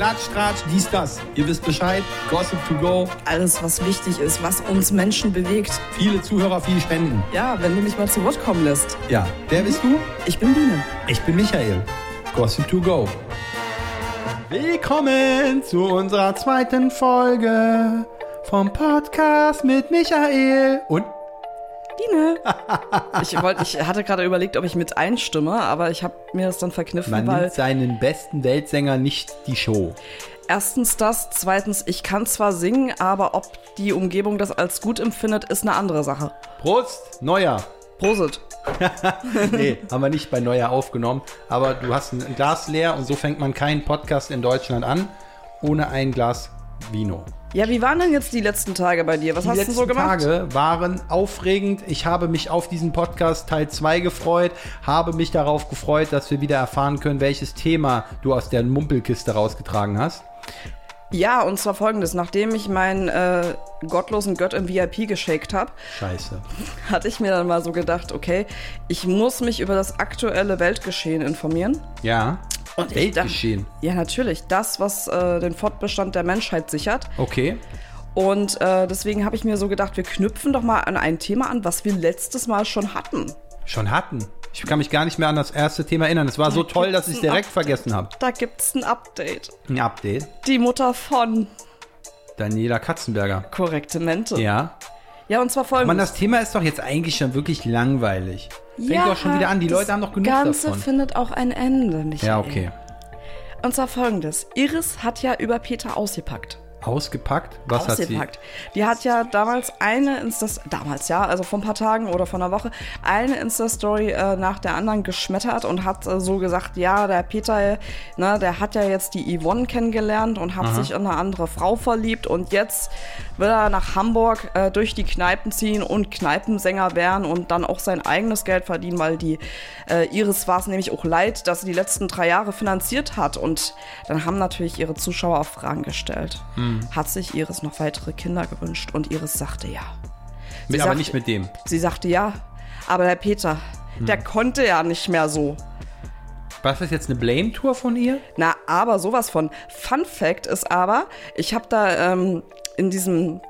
Klatsch, Tratsch, dies, das. Ihr wisst Bescheid. Gossip to go. Alles, was wichtig ist, was uns Menschen bewegt. Viele Zuhörer, viel Spenden. Ja, wenn du mich mal zu Wort kommen lässt. Ja, wer bist du? Ich bin Biene. Ich bin Michael. Gossip to go. Willkommen zu unserer zweiten Folge vom Podcast mit Michael und Biene. ich, wollt, ich hatte gerade überlegt, ob ich mit einstimme, aber ich habe mir das dann verkniffen, man weil nimmt seinen besten Weltsänger nicht die Show. erstens das, zweitens, ich kann zwar singen, aber ob die Umgebung das als gut empfindet, ist eine andere Sache. Prost, Neuer. Prosit. nee, haben wir nicht bei Neuer aufgenommen. Aber du hast ein Glas leer und so fängt man keinen Podcast in Deutschland an, ohne ein Glas Vino. Ja, wie waren denn jetzt die letzten Tage bei dir? Was Die hast du letzten so gemacht? Tage waren aufregend. Ich habe mich auf diesen Podcast Teil 2 gefreut, habe mich darauf gefreut, dass wir wieder erfahren können, welches Thema du aus der Mumpelkiste rausgetragen hast. Ja, und zwar folgendes. Nachdem ich meinen äh, gottlosen Gött im VIP geschakt habe, hatte ich mir dann mal so gedacht, okay, ich muss mich über das aktuelle Weltgeschehen informieren. Ja. Und Weltgeschehen. dachte- Ja, natürlich. Das, was äh, den Fortbestand der Menschheit sichert. Okay. Und äh, deswegen habe ich mir so gedacht, wir knüpfen doch mal an ein Thema an, was wir letztes Mal schon hatten. Schon hatten. Ich kann mich gar nicht mehr an das erste Thema erinnern. Es war so toll, dass ich es direkt vergessen habe. Da gibt's ein Update. Ein Update. Die Mutter von Daniela Katzenberger. korrekte Mente. Ja. Ja, und zwar Man, folgendes. das Thema ist doch jetzt eigentlich schon wirklich langweilig. Fängt doch schon wieder an. Die das Leute haben doch genug Ganze davon. findet auch ein Ende, Michael. Ja, okay. Und zwar folgendes. Iris hat ja über Peter ausgepackt. Ausgepackt? Was hat sie? ausgepackt. Die hat ja damals eine Insta damals ja, also vor ein paar Tagen oder vor einer Woche, eine Insta-Story äh, nach der anderen geschmettert und hat äh, so gesagt, ja, der Peter, ne, der hat ja jetzt die Yvonne kennengelernt und hat sich in eine andere Frau verliebt und jetzt will er nach Hamburg äh, durch die Kneipen ziehen und Kneipensänger werden und dann auch sein eigenes Geld verdienen, weil die äh, Iris war es nämlich auch leid, dass sie die letzten drei Jahre finanziert hat und dann haben natürlich ihre Zuschauer Fragen gestellt. Hat sich Iris noch weitere Kinder gewünscht und Iris sagte ja. Sie Mit, aber sagt- nicht mit dem. Sie sagte ja, aber der Peter, der konnte ja nicht mehr so. Was ist jetzt eine Blame-Tour von ihr? Na, aber sowas von. Fun Fact ist aber, ich habe da ähm, in diesem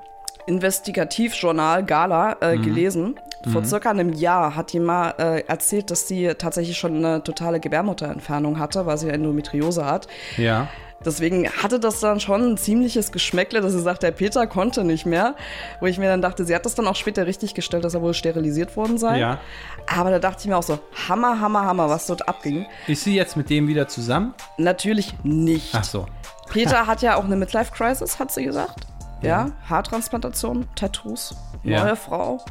Investigativjournal Gala äh, gelesen. Vor circa einem Jahr hat die mal äh, erzählt, dass sie tatsächlich schon eine totale Gebärmutterentfernung hatte, weil sie Endometriose hat. Ja. Deswegen hatte das dann schon ein ziemliches Geschmäckle, dass sie sagt, der Peter konnte nicht mehr. Wo ich mir dann dachte, sie hat das dann auch später richtig gestellt, dass er wohl sterilisiert worden sei. Ja. Aber da dachte ich mir auch so, Hammer, Hammer, Hammer, was dort abging. Ist sie jetzt mit dem wieder zusammen? Natürlich nicht. Ach so. Peter hat ja auch eine Midlife-Crisis, hat sie gesagt. Ja, Haartransplantation, Tattoos, Ja. neue Frau.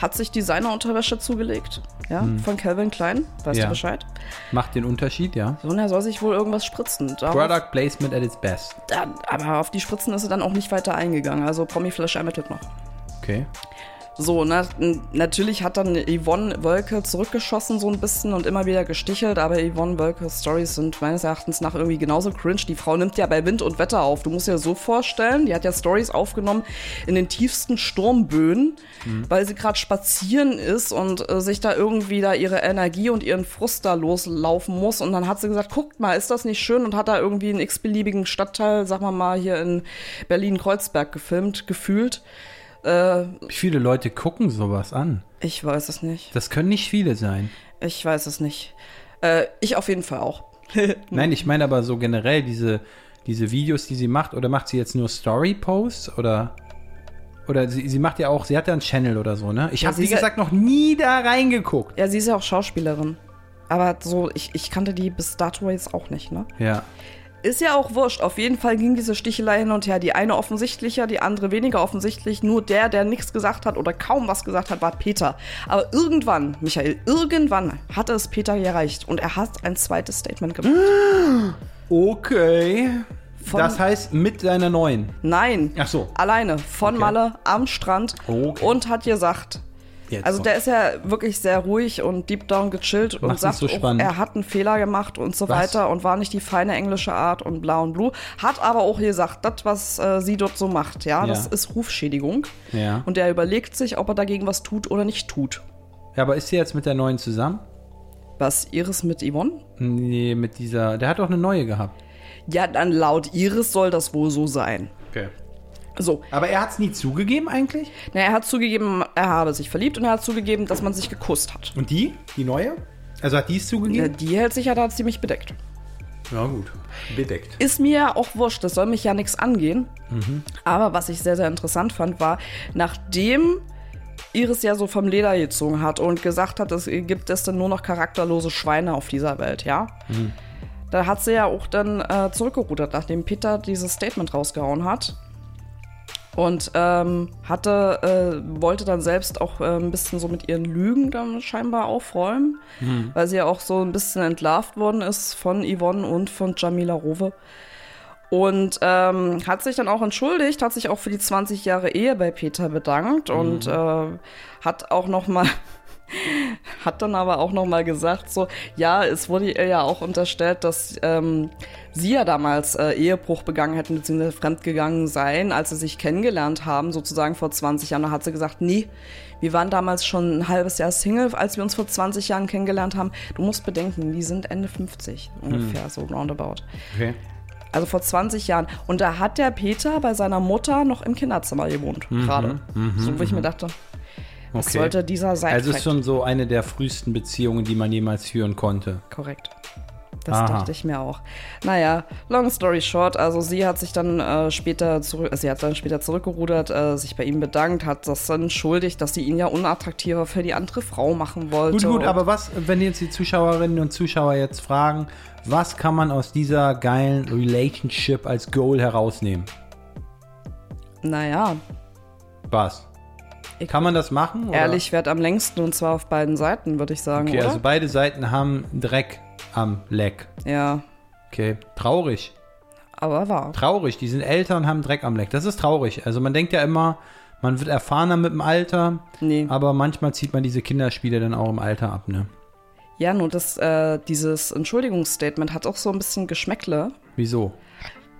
Hat sich Designerunterwäsche zugelegt. Ja, von Calvin Klein. Weißt Ja. du Bescheid? Macht den Unterschied, ja. So, und er soll sich wohl irgendwas spritzen. Darauf, Product Placement at its best. dann, aber auf die Spritzen ist er dann auch nicht weiter eingegangen. Also Promiflash ermittelt noch. Okay. So, na, natürlich hat dann Yvonne Wölke zurückgeschossen so ein bisschen und immer wieder gestichelt, aber Yvonne Wölkes Stories sind meines Erachtens nach irgendwie genauso cringe. Die Frau nimmt ja bei Wind und Wetter auf. Du musst dir so vorstellen, die hat ja Stories aufgenommen in den tiefsten Sturmböen, weil sie gerade spazieren ist und äh, sich da irgendwie da ihre Energie und ihren Frust da loslaufen muss. Und dann hat sie gesagt, guckt mal, ist das nicht schön? Und hat da irgendwie einen x-beliebigen Stadtteil, sag mal mal, hier in Berlin-Kreuzberg gefilmt, gefühlt. Wie viele Leute gucken sowas an? Ich weiß es nicht. Das können nicht viele sein. Ich weiß es nicht. Äh, ich auf jeden Fall auch. Nein, ich meine aber so generell diese, diese Videos, die sie macht. Oder macht sie jetzt nur Story-Posts? Oder, oder sie, sie macht ja auch, sie hat ja einen Channel oder so, ne? Ich Ja, habe, wie ja- gesagt, noch nie da reingeguckt. Ja, sie ist ja auch Schauspielerin. Aber so, ich, ich kannte die bis dato jetzt auch nicht, ne? Ja. Ist ja auch wurscht. Auf jeden Fall ging diese Stichelei hin und her. Die eine offensichtlicher, die andere weniger offensichtlich. Nur der, der nichts gesagt hat oder kaum was gesagt hat, war Peter. Aber irgendwann, Michael, irgendwann hatte es Peter gereicht. Und er hat ein zweites Statement gemacht. Okay. Von- das heißt, mit seiner neuen. Nein. Ach so. Alleine, von Okay. Malle, am Strand. Okay. Und hat gesagt, Jetzt Also so. der ist ja wirklich sehr ruhig und deep down gechillt und Macht's sagt, so spannend. er hat einen Fehler gemacht und so Was? weiter und war nicht die feine englische Art und bla und blue. Hat aber auch gesagt, das, was äh, sie dort so macht, ja, das Ja. ist Rufschädigung. Ja. Und er überlegt sich, ob er dagegen was tut oder nicht tut. ja. Aber ist sie jetzt mit der neuen zusammen? Was, Iris mit Yvonne? Nee, mit dieser. Der hat doch eine neue gehabt. Ja, dann laut Iris soll das wohl so sein. Okay. So, Aber er hat es nie zugegeben eigentlich? na, er hat zugegeben, er habe sich verliebt und er hat zugegeben, dass man sich geküsst hat. Und die? Die neue? Also hat die es zugegeben? die hält sich ja da ziemlich bedeckt. Ja, gut. Bedeckt. Ist mir ja auch wurscht, das soll mich ja nichts angehen. Aber was ich sehr, sehr interessant fand, war, nachdem Iris ja so vom Leder gezogen hat und gesagt hat, es gibt es denn nur noch charakterlose Schweine auf dieser Welt, ja? Da hat sie ja auch dann äh, zurückgerudert, nachdem Peter dieses Statement rausgehauen hat. Und ähm, hatte, äh, wollte dann selbst auch äh, ein bisschen so mit ihren Lügen dann scheinbar aufräumen, weil sie ja auch so ein bisschen entlarvt worden ist von Yvonne und von Jamila Rowe. Und ähm, hat sich dann auch entschuldigt, hat sich auch für die 20 Jahre Ehe bei Peter bedankt und äh, hat auch noch mal hat dann aber auch noch mal gesagt so ja es wurde ihr ja auch unterstellt dass ähm, sie ja damals äh, Ehebruch begangen hätten beziehungsweise fremdgegangen seien als sie sich kennengelernt haben sozusagen vor 20 Jahren da hat sie gesagt nee wir waren damals schon ein halbes Jahr Single als wir uns vor 20 Jahren kennengelernt haben du musst bedenken die sind Ende 50 ungefähr so roundabout Okay. also vor 20 Jahren. Und da hat der Peter bei seiner Mutter noch im Kinderzimmer gewohnt, gerade. So, wo ich mir dachte, was Okay. sollte dieser sein? Also ist schon so eine der frühesten Beziehungen, die man jemals führen konnte. Korrekt. Das Aha. dachte ich mir auch. Naja, long story short, also sie hat sich dann äh, später zurück, sie hat dann später zurückgerudert, äh, sich bei ihm bedankt, hat das dann entschuldigt, dass sie ihn ja unattraktiver für die andere Frau machen wollte. Gut, gut, aber was, wenn jetzt die Zuschauerinnen und Zuschauer jetzt fragen, was kann man aus dieser geilen Relationship als Goal herausnehmen? Naja, Was? Kann man das machen? oder? ehrlich wert am längsten und zwar auf beiden Seiten, würde ich sagen, Okay, oder? also beide Seiten haben Dreck am Leck. ja, Okay, traurig. aber wahr. Traurig. Die sind älter und haben Dreck am Leck. Das ist traurig. Also man denkt ja immer, man wird erfahrener mit dem Alter, Nee. aber manchmal zieht man diese Kinderspiele dann auch im Alter ab, ne? Ja, nur das, äh, dieses Entschuldigungsstatement hat auch so ein bisschen Geschmäckle, Wieso?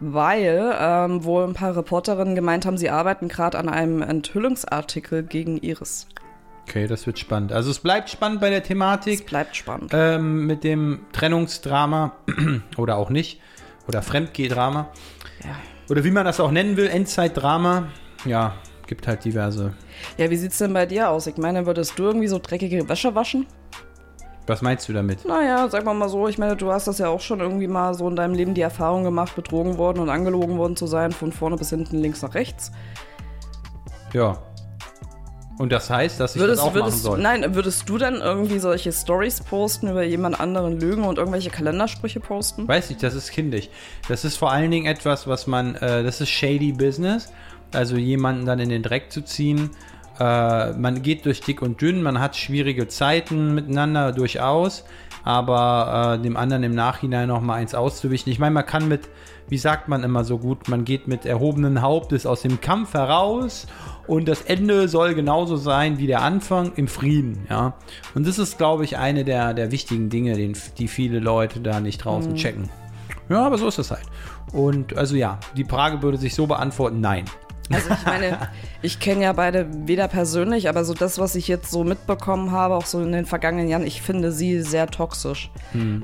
Weil ähm, wohl ein paar Reporterinnen gemeint haben, sie arbeiten gerade an einem Enthüllungsartikel gegen Iris. Okay, das wird spannend. Also es bleibt spannend bei der Es Thematik bleibt spannend. ähm, mit dem Trennungsdrama oder auch nicht. Oder Fremdgehdrama. Ja. Oder wie man das auch nennen will, Endzeitdrama. Ja, gibt halt diverse. ja, wie sieht's denn bei dir aus? Ich meine, würdest du irgendwie so dreckige Wäsche waschen? Was meinst du damit? Naja, sag mal mal so, ich meine, du hast das ja auch schon irgendwie mal so in deinem Leben die Erfahrung gemacht, betrogen worden und angelogen worden zu sein, von vorne bis hinten, links nach rechts. Ja. Und das heißt, dass ich Würdest, das auch würdest, machen soll. Nein, würdest du dann irgendwie solche Stories posten über jemand anderen Lügen und irgendwelche Kalendersprüche posten? Weiß nicht, das ist kindisch. Das ist vor allen Dingen etwas, was man, äh, das ist shady Business. Also jemanden dann in den Dreck zu ziehen. Äh, man geht durch dick und dünn, man hat schwierige Zeiten miteinander durchaus, aber äh, dem anderen im Nachhinein noch mal eins auszuwischen. Ich meine, man kann mit, wie sagt man immer so gut, man geht mit erhobenen Hauptes aus dem Kampf heraus und das Ende soll genauso sein wie der Anfang im Frieden, ja. Und das ist, glaube ich, eine der, der wichtigen Dinge, den, die viele Leute da nicht draußen checken. Ja, aber so ist es halt. Und also ja, die Frage würde sich so beantworten, nein. Also ich meine, ich kenne ja beide weder persönlich, aber so das, was ich jetzt so mitbekommen habe, auch so in den vergangenen Jahren, ich finde sie sehr toxisch.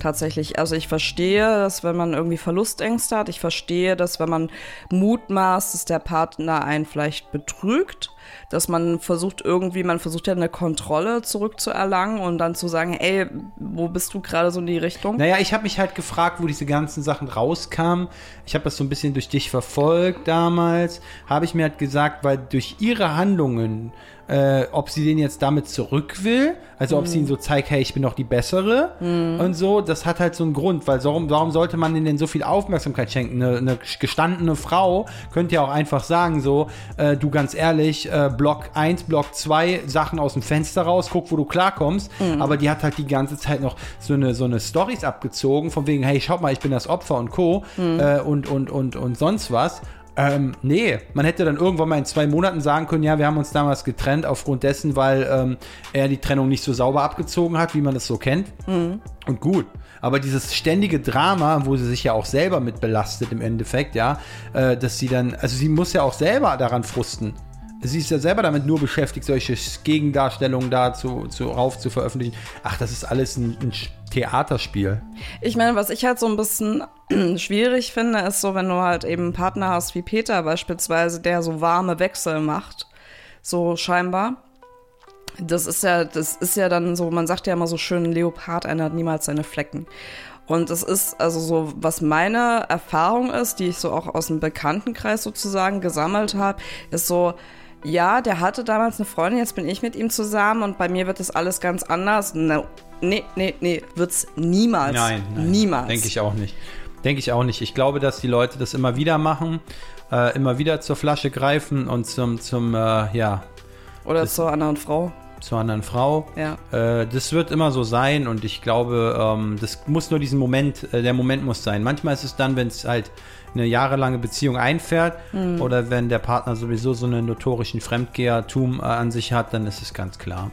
Tatsächlich. Also ich verstehe, dass wenn man irgendwie Verlustängste hat, ich verstehe, dass wenn man mutmaßt, dass der Partner einen vielleicht betrügt, dass man versucht irgendwie, man versucht ja eine Kontrolle zurückzuerlangen und dann zu sagen, ey, wo bist du gerade so in die Richtung? Naja, ich habe mich halt gefragt, wo diese ganzen Sachen rauskamen. Ich habe das so ein bisschen durch dich verfolgt damals. Habe ich mir halt gesagt, weil durch ihre Handlungen, äh, ob sie den jetzt damit zurück will, also ob sie ihn so zeigt, hey, ich bin doch die Bessere und so, das hat halt so einen Grund, weil warum, warum sollte man ihnen denn so viel Aufmerksamkeit schenken? Eine, eine gestandene Frau könnte ja auch einfach sagen, so, äh, du ganz ehrlich, äh, Block 1, Block 2, Sachen aus dem Fenster raus, guck, wo du klarkommst, aber die hat halt die ganze Zeit noch so eine, so eine Stories abgezogen, von wegen, hey, schaut mal, ich bin das Opfer und Co. Äh, und, und, und, und sonst was. Ähm, nee, man hätte dann irgendwann mal in zwei Monaten sagen können, ja, wir haben uns damals getrennt aufgrund dessen, weil ähm, er die Trennung nicht so sauber abgezogen hat, wie man das so kennt. Und gut. Aber dieses ständige Drama, wo sie sich ja auch selber mit belastet im Endeffekt, ja, äh, dass sie dann, also sie muss ja auch selber daran frusten. Sie ist ja selber damit nur beschäftigt, solche Gegendarstellungen da zu, zu, rauf zu veröffentlichen. Ach, das ist alles ein, ein Theaterspiel. Ich meine, was ich halt so ein bisschen schwierig finde, ist so, wenn du halt eben einen Partner hast wie Peter beispielsweise, der so warme Wechsel macht, so scheinbar. Das ist ja, das ist ja dann so, man sagt ja immer so schön, ein Leopard, hat niemals seine Flecken. Und es ist also so, was meine Erfahrung ist, die ich so auch aus dem Bekanntenkreis sozusagen gesammelt habe, ist so, ja, der hatte damals eine Freundin, jetzt bin ich mit ihm zusammen und bei mir wird das alles ganz anders. No, nee, nee, nee, wird's niemals. Nein, nein niemals. Denke ich auch nicht. Denke ich auch nicht. Ich glaube, dass die Leute das immer wieder machen, äh, immer wieder zur Flasche greifen und zum, zum äh, ja. Oder zur anderen Frau zur anderen Frau. Ja. Äh, das wird immer so sein und ich glaube, ähm, das muss nur diesen Moment, äh, der Moment muss sein. Manchmal ist es dann, wenn es halt eine jahrelange Beziehung einfährt mhm. oder wenn der Partner sowieso so einen notorischen Fremdgehertum äh, an sich hat, dann ist es ganz klar.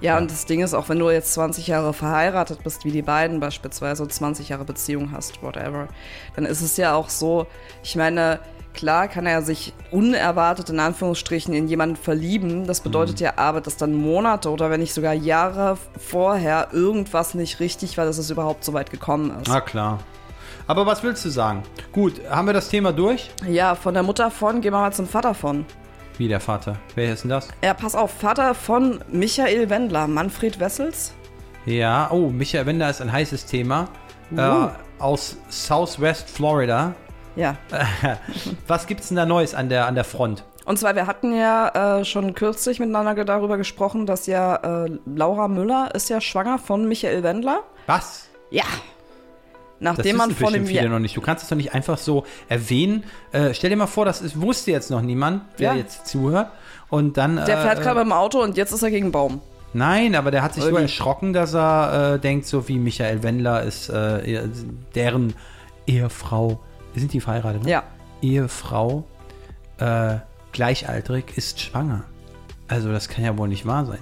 Ja, ja, und das Ding ist, auch wenn du jetzt 20 Jahre verheiratet bist, wie die beiden beispielsweise, 20 Jahre Beziehung hast, whatever, dann ist es ja auch so, ich meine, Klar kann er sich unerwartet in Anführungsstrichen in jemanden verlieben. Das bedeutet mhm. ja aber, dass dann Monate oder wenn nicht sogar Jahre vorher irgendwas nicht richtig war, dass es überhaupt so weit gekommen ist. Na klar. Aber was willst du sagen? Gut, haben wir das Thema durch? Ja, von der Mutter von gehen wir mal zum Vater von. Wie der Vater? Wer ist denn das? Ja, pass auf, Vater von Michael Wendler, Manfred Wessels. Ja, oh, Michael Wendler ist ein heißes Thema. Uh. Äh, aus Southwest Florida. Ja. Was gibt es denn da Neues an der, an der Front? Und zwar, wir hatten ja äh, schon kürzlich miteinander darüber gesprochen, dass ja äh, Laura Müller ist ja schwanger von Michael Wendler. Was? Ja. Nachdem das man von dem viele noch nicht. Du kannst es doch nicht einfach so erwähnen. Äh, stell dir mal vor, das ist, wusste jetzt noch niemand, wer ja. jetzt zuhört. Und dann. Der fährt äh, gerade im Auto und jetzt ist er gegen einen Baum. Nein, aber der hat sich so erschrocken, dass er äh, denkt, so wie Michael Wendler ist äh, deren Ehefrau sind die verheiratet, ne? Ja. Ehefrau, äh, gleichaltrig, ist schwanger. Also das kann ja wohl nicht wahr sein.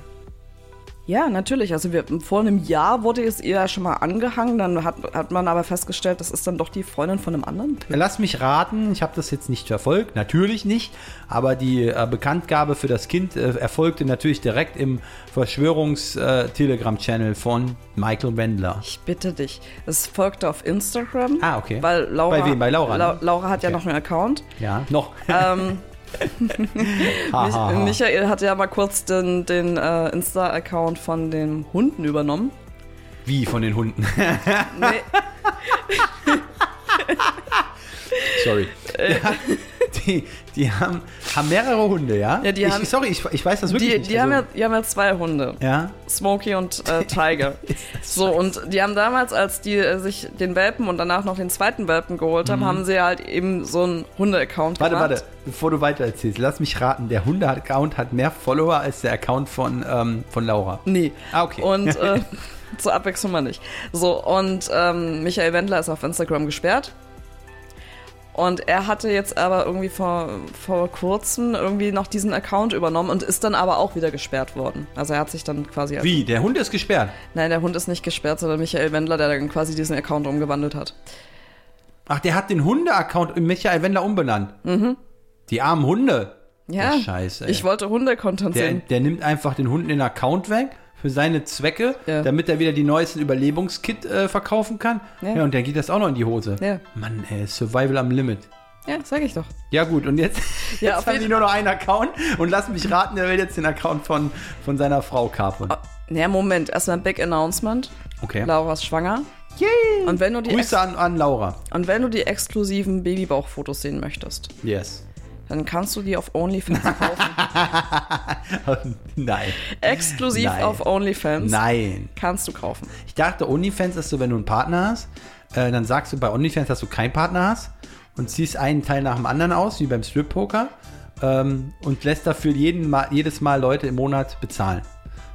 Ja, natürlich. Also wir, vor einem Jahr wurde es ihr ja schon mal angehangen, dann hat, hat man aber festgestellt, das ist dann doch die Freundin von einem anderen. Lass mich raten, ich habe das jetzt nicht verfolgt, natürlich nicht, aber die äh, Bekanntgabe für das Kind äh, erfolgte natürlich direkt im Verschwörungs-Telegram-Channel äh, von Michael Wendler. Ich bitte dich. Es folgte auf Instagram. Ah, okay. Weil Laura, Bei wem? Bei Laura? Ne? Laura hat okay. ja noch einen Account. Ja, noch. Ähm, Michael hat ja mal kurz den, den äh, Insta-Account von den Hunden übernommen. Wie von den Hunden? nee. Sorry. Äh. Ja, die, die haben, haben mehrere Hunde, ja? ja die ich, haben, sorry, ich, ich weiß das wirklich die, nicht. Die, also, haben ja, die haben ja zwei Hunde. Ja? Smokey und äh, Tiger. so, und die haben damals, als die äh, sich den Welpen und danach noch den zweiten Welpen geholt haben, mhm. haben sie halt eben so einen Hunde-Account gemacht. Warte, warte, bevor du weiter erzählst, lass mich raten, der Hunde-Account hat mehr Follower als der Account von, ähm, von Laura. Nee. Ah, okay. Und äh, zur Abwechslung mal nicht. So, und ähm, Michael Wendler ist auf Instagram gesperrt. Und er hatte jetzt aber irgendwie vor, vor kurzem irgendwie noch diesen Account übernommen und ist dann aber auch wieder gesperrt worden. Also er hat sich dann quasi. Wie? Der Hund ist gesperrt? Nein, der Hund ist nicht gesperrt, sondern Michael Wendler, der dann quasi diesen Account umgewandelt hat. Ach, der hat den Hunde-Account Michael Wendler umbenannt. Mhm. Die armen Hunde. Ja. Der Scheiße. Ey. Ich wollte Hunde-Content sehen. Der nimmt einfach den Hunden den Account weg für seine Zwecke, ja. damit er wieder die neuesten Überlebungskit äh, verkaufen kann. Ja. ja. und dann geht das auch noch in die Hose. Ja. Mann, ey, Survival am Limit. Ja, sag ich doch. Ja, gut, und jetzt, ja, jetzt haben die nur noch einen Account und lass mich raten, er will jetzt den Account von, von seiner Frau kapern. Oh, ja, Moment, erstmal ein Big Announcement. Okay. Laura ist schwanger. Yay! Und wenn du die Grüße an, an Laura. Und wenn du die exklusiven Babybauchfotos sehen möchtest. Yes dann kannst du die auf OnlyFans kaufen. Nein. Exklusiv Nein. auf OnlyFans. Nein. Kannst du kaufen. Ich dachte, OnlyFans ist so, wenn du einen Partner hast, äh, dann sagst du bei OnlyFans, dass du keinen Partner hast und ziehst einen Teil nach dem anderen aus, wie beim Strip-Poker, ähm, und lässt dafür jeden Mal, jedes Mal Leute im Monat bezahlen.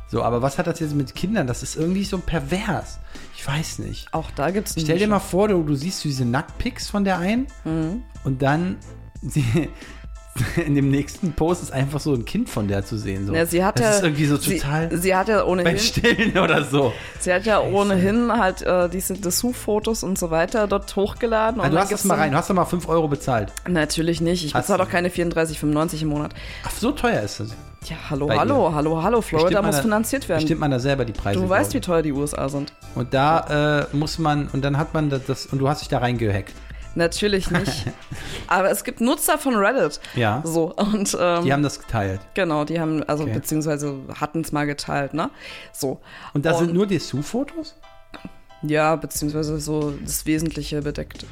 So, aber was hat das jetzt mit Kindern? Das ist irgendwie so pervers. Ich weiß nicht. Auch da gibt es Stell dir mal vor, du, du siehst diese Nacktpics von der einen mhm. und dann sie, in dem nächsten Post ist einfach so ein Kind von der zu sehen. So. Ja, sie hat das ja, ist irgendwie so sie, total Sie hat ja beim ohnehin, Stillen oder so. sie hat ja ohnehin halt äh, diese Dessous-Fotos und so weiter dort hochgeladen. Ah, und du hast das mal rein, du hast doch mal 5 Euro bezahlt. Natürlich nicht. Ich Hast bezahle doch keine 34,95 im Monat. Ach, so teuer ist das. Ja, hallo, Bei hallo, hallo, hallo. Florida muss da- finanziert werden. Bestimmt man da selber die Preise. Du weißt, wie teuer die USA sind. Und da äh, muss man, und dann hat man das, das, und du hast dich da reingehackt. Natürlich nicht. Aber es gibt Nutzer von Reddit. Ja. So, und ähm, Die haben das geteilt. genau, die haben, also Okay. beziehungsweise hatten es mal geteilt, ne? So. Und da sind nur Dessous-Fotos? Ja, beziehungsweise so das Wesentliche bedeckt.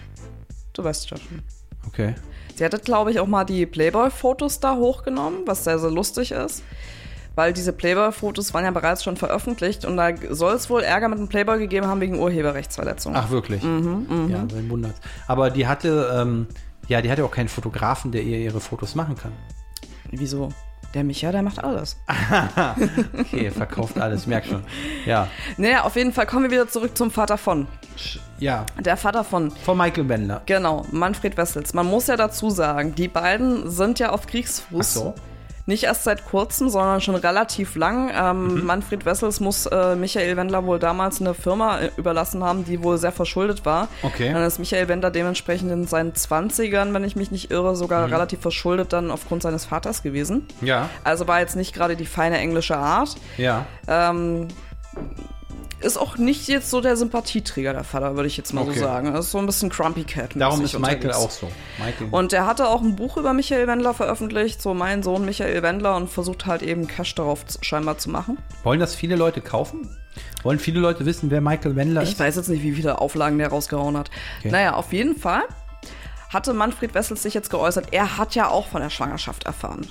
Du weißt schon. Okay. Sie hatte, glaube ich, auch mal die Playboy-Fotos da hochgenommen, was sehr, sehr lustig ist. Weil diese Playboy-Fotos waren ja bereits schon veröffentlicht und da soll es wohl Ärger mit dem Playboy gegeben haben wegen Urheberrechtsverletzung. Ach, wirklich? Mhm, Ja, wen wundert's. Aber die hatte, ähm, ja, die hatte auch keinen Fotografen, der ihr ihre Fotos machen kann. Wieso? Der Micha, der macht alles. Okay, verkauft alles, merk schon. Ja. Naja, auf jeden Fall kommen wir wieder zurück zum Vater von. Ja, Der Vater von, von Michael Wendler. genau, Manfred Wessels. Man muss ja dazu sagen, die beiden sind ja auf Kriegsfuß. Ach so. Nicht erst seit kurzem, sondern schon relativ lang. Ähm, Mhm. Manfred Wessels muss äh, Michael Wendler wohl damals eine Firma äh, überlassen haben, die wohl sehr verschuldet war. Okay. Dann ist Michael Wendler dementsprechend in seinen 20ern, wenn ich mich nicht irre, sogar Mhm. relativ verschuldet dann aufgrund seines Vaters gewesen. Ja, Also war jetzt nicht gerade die feine englische Art. ja. Ähm, ist auch nicht jetzt so der Sympathieträger, der Vater, würde ich jetzt mal Okay. so sagen. Er ist so ein bisschen Grumpy Cat. Darum ist Michael auch so. Michael. Und er hatte auch ein Buch über Michael Wendler veröffentlicht, so mein Sohn Michael Wendler, und versucht halt eben Cash darauf scheinbar zu machen. Wollen das viele Leute kaufen? Wollen viele Leute wissen, wer Michael Wendler Ich ist? weiß jetzt nicht, wie viele Auflagen der rausgehauen hat. Okay. Naja, auf jeden Fall hatte Manfred Wessels sich jetzt geäußert. Er hat ja auch von der Schwangerschaft erfahren.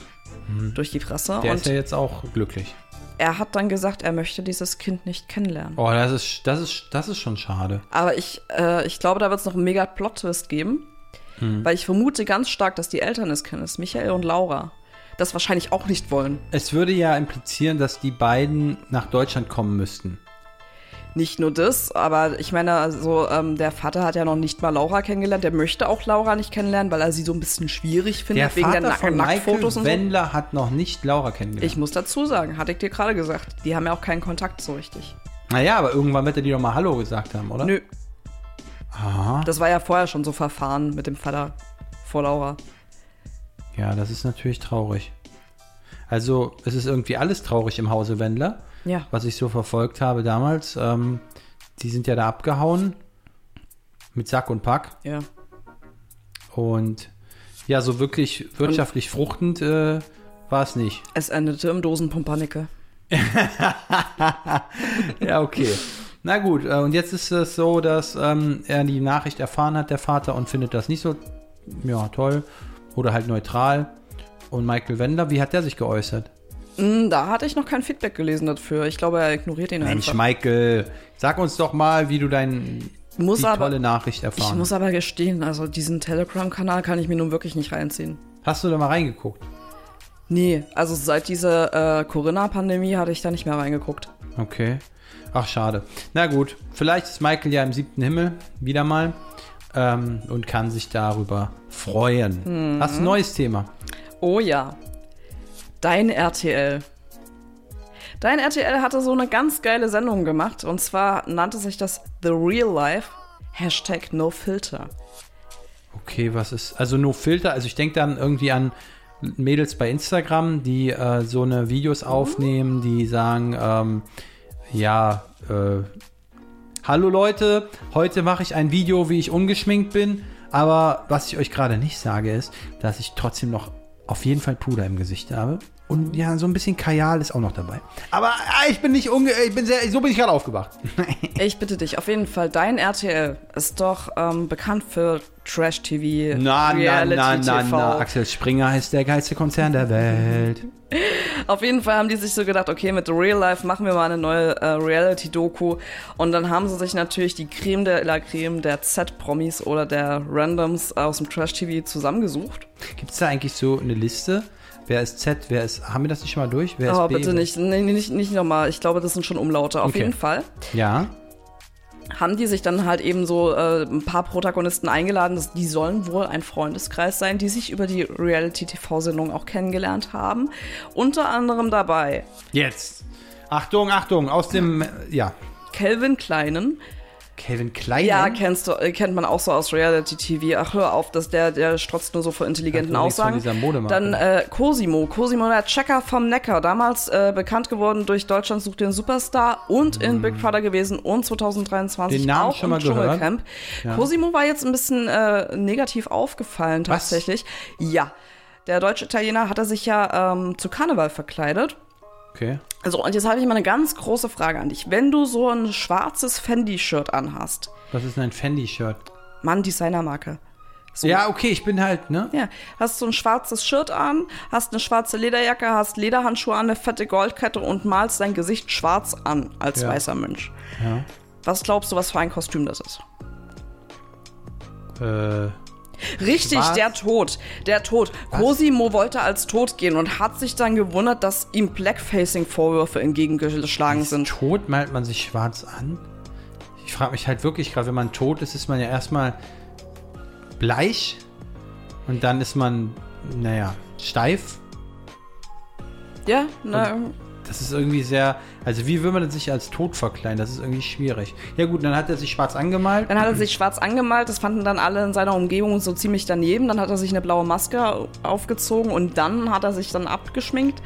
Durch die Presse. Der und ist ja jetzt auch glücklich. Er hat dann gesagt, er möchte dieses Kind nicht kennenlernen. Oh, das ist, das ist, das ist schon schade. Aber ich, äh, ich glaube, da wird es noch einen mega Plot-Twist geben. Hm. Weil ich vermute ganz stark, dass die Eltern es kennen, es Michael und Laura, das wahrscheinlich auch nicht wollen. Es würde ja implizieren, dass die beiden nach Deutschland kommen müssten. Nicht nur das, aber ich meine, also, ähm, der Vater hat ja noch nicht mal Laura kennengelernt. Der möchte auch Laura nicht kennenlernen, weil er sie so ein bisschen schwierig findet, Der wegen Vater der Nack von Michael Nacktfotos und so. Wendler hat noch nicht Laura kennengelernt. Ich muss dazu sagen, hatte ich dir gerade gesagt, die haben ja auch keinen Kontakt so richtig. naja, aber irgendwann wird er die doch mal Hallo gesagt haben, oder? Nö, Aha. das war ja vorher schon so verfahren mit dem Vater vor Laura. Ja, das ist natürlich traurig. Also, es ist irgendwie alles traurig im Hause Wendler, Ja. was ich so verfolgt habe damals. Ähm, die sind ja da abgehauen mit Sack und Pack. Ja. Und ja, so wirklich wirtschaftlich fruchtend äh, war es nicht. Es endete im Dosenpumpernickel. Ja, okay. Na gut, äh, und jetzt ist es so, dass ähm, er die Nachricht erfahren hat, der Vater, und findet das nicht so ja, toll oder halt neutral. Und Michael Wendler, wie hat der sich geäußert? Hm, Da hatte ich noch kein Feedback gelesen dafür. Ich glaube, er ignoriert ihn Mensch, einfach. Michael, sag uns doch mal, wie du dein, Muss die aber- tolle Nachricht Ich erfahren muss aber gestehen, also diesen Telegram-Kanal kann ich mir nun wirklich nicht reinziehen. Hast du da mal reingeguckt? Nee, also seit dieser äh, Corinna-Pandemie hatte ich da nicht mehr reingeguckt. Okay. Ach, schade. Na gut, vielleicht ist Michael ja im siebten Himmel wieder mal ähm, und kann sich darüber freuen. Mhm. Hast du ein neues Thema? Oh ja. Dein RTL. Dein RTL hatte so eine ganz geile Sendung gemacht und zwar nannte sich das The Real Life Hashtag No Filter. Okay, was ist. Also No Filter, also ich denke dann irgendwie an Mädels bei Instagram, die äh, so eine Videos aufnehmen, die sagen, ähm, ja, äh, hallo Leute, heute mache ich ein Video, wie ich ungeschminkt bin, aber was ich euch gerade nicht sage, ist, dass ich trotzdem noch auf jeden Fall Puder im Gesicht habe. Und ja, so ein bisschen Kajal ist auch noch dabei. Aber ah, ich bin nicht unge ich bin sehr, so bin ich gerade aufgewacht. Ich bitte dich, auf jeden Fall, dein RTL ist doch ähm, bekannt für Trash-TV, Na, na, na, na, na. Axel Springer ist der geilste Konzern der Welt. Auf jeden Fall haben die sich so gedacht, okay, mit The Real Life machen wir mal eine neue äh, Reality-Doku. Und dann haben sie sich natürlich die Creme der La Creme der Z-Promis oder der Randoms aus dem Trash-TV zusammengesucht. Gibt es da eigentlich so eine Liste? Wer ist Z? Wer ist. Haben wir das nicht schon mal durch? Wer ist Oh, B? bitte nicht, nee, nee, nicht, nicht nochmal. Ich glaube, das sind schon Umlaute. Auf Okay. jeden Fall Ja. haben die sich dann halt eben so äh, ein paar Protagonisten eingeladen. Die sollen wohl ein Freundeskreis sein, die sich über die Reality-TV-Sendung auch kennengelernt haben. Unter anderem dabei Jetzt. Achtung, Achtung, aus dem, ja, Calvin Kleinen. Kevin Klein. Ja, kennst du, äh, kennt man auch so aus Reality-TV. Ach, hör auf, dass der, der strotzt nur so vor intelligenten Hat Aussagen. Dann äh, Cosimo. Cosimo, der Checker vom Neckar. Damals äh, bekannt geworden durch Deutschland sucht den Superstar und in Big Brother gewesen und 2023 Den Namen auch schon mal im. Dschungelcamp. Ja. Cosimo war jetzt ein bisschen äh, negativ aufgefallen Was? tatsächlich. Ja. Der deutsche Italiener hatte sich ja ähm, zu Karneval verkleidet. Okay. So, und jetzt habe ich mal eine ganz große Frage an dich. Wenn du so ein schwarzes Fendi-Shirt anhast, Was ist denn ein Fendi-Shirt? Mann, Designermarke. So. Ja, okay, ich bin halt, ne? Ja, hast so ein schwarzes Shirt an, hast eine schwarze Lederjacke, hast Lederhandschuhe an, eine fette Goldkette und malst dein Gesicht schwarz an als Ja. weißer Mensch. Ja. Was glaubst du, was für ein Kostüm das ist? Äh, Richtig, Schwarz? der Tod. Der Tod. Cosimo wollte als tot gehen und hat sich dann gewundert, dass ihm Blackfacing-Vorwürfe entgegengeschlagen sind. tot malt man sich schwarz an? Ich frage mich halt wirklich gerade, wenn man tot ist, ist man ja erstmal bleich und dann ist man, naja, steif. Ja, ne, Das ist irgendwie sehr, also wie will man sich als tot verkleiden? Das ist irgendwie schwierig. Ja gut, dann hat er sich schwarz angemalt. Dann hat er sich schwarz angemalt, das fanden dann alle in seiner Umgebung so ziemlich daneben. Dann hat er sich eine blaue Maske aufgezogen und dann hat er sich dann abgeschminkt.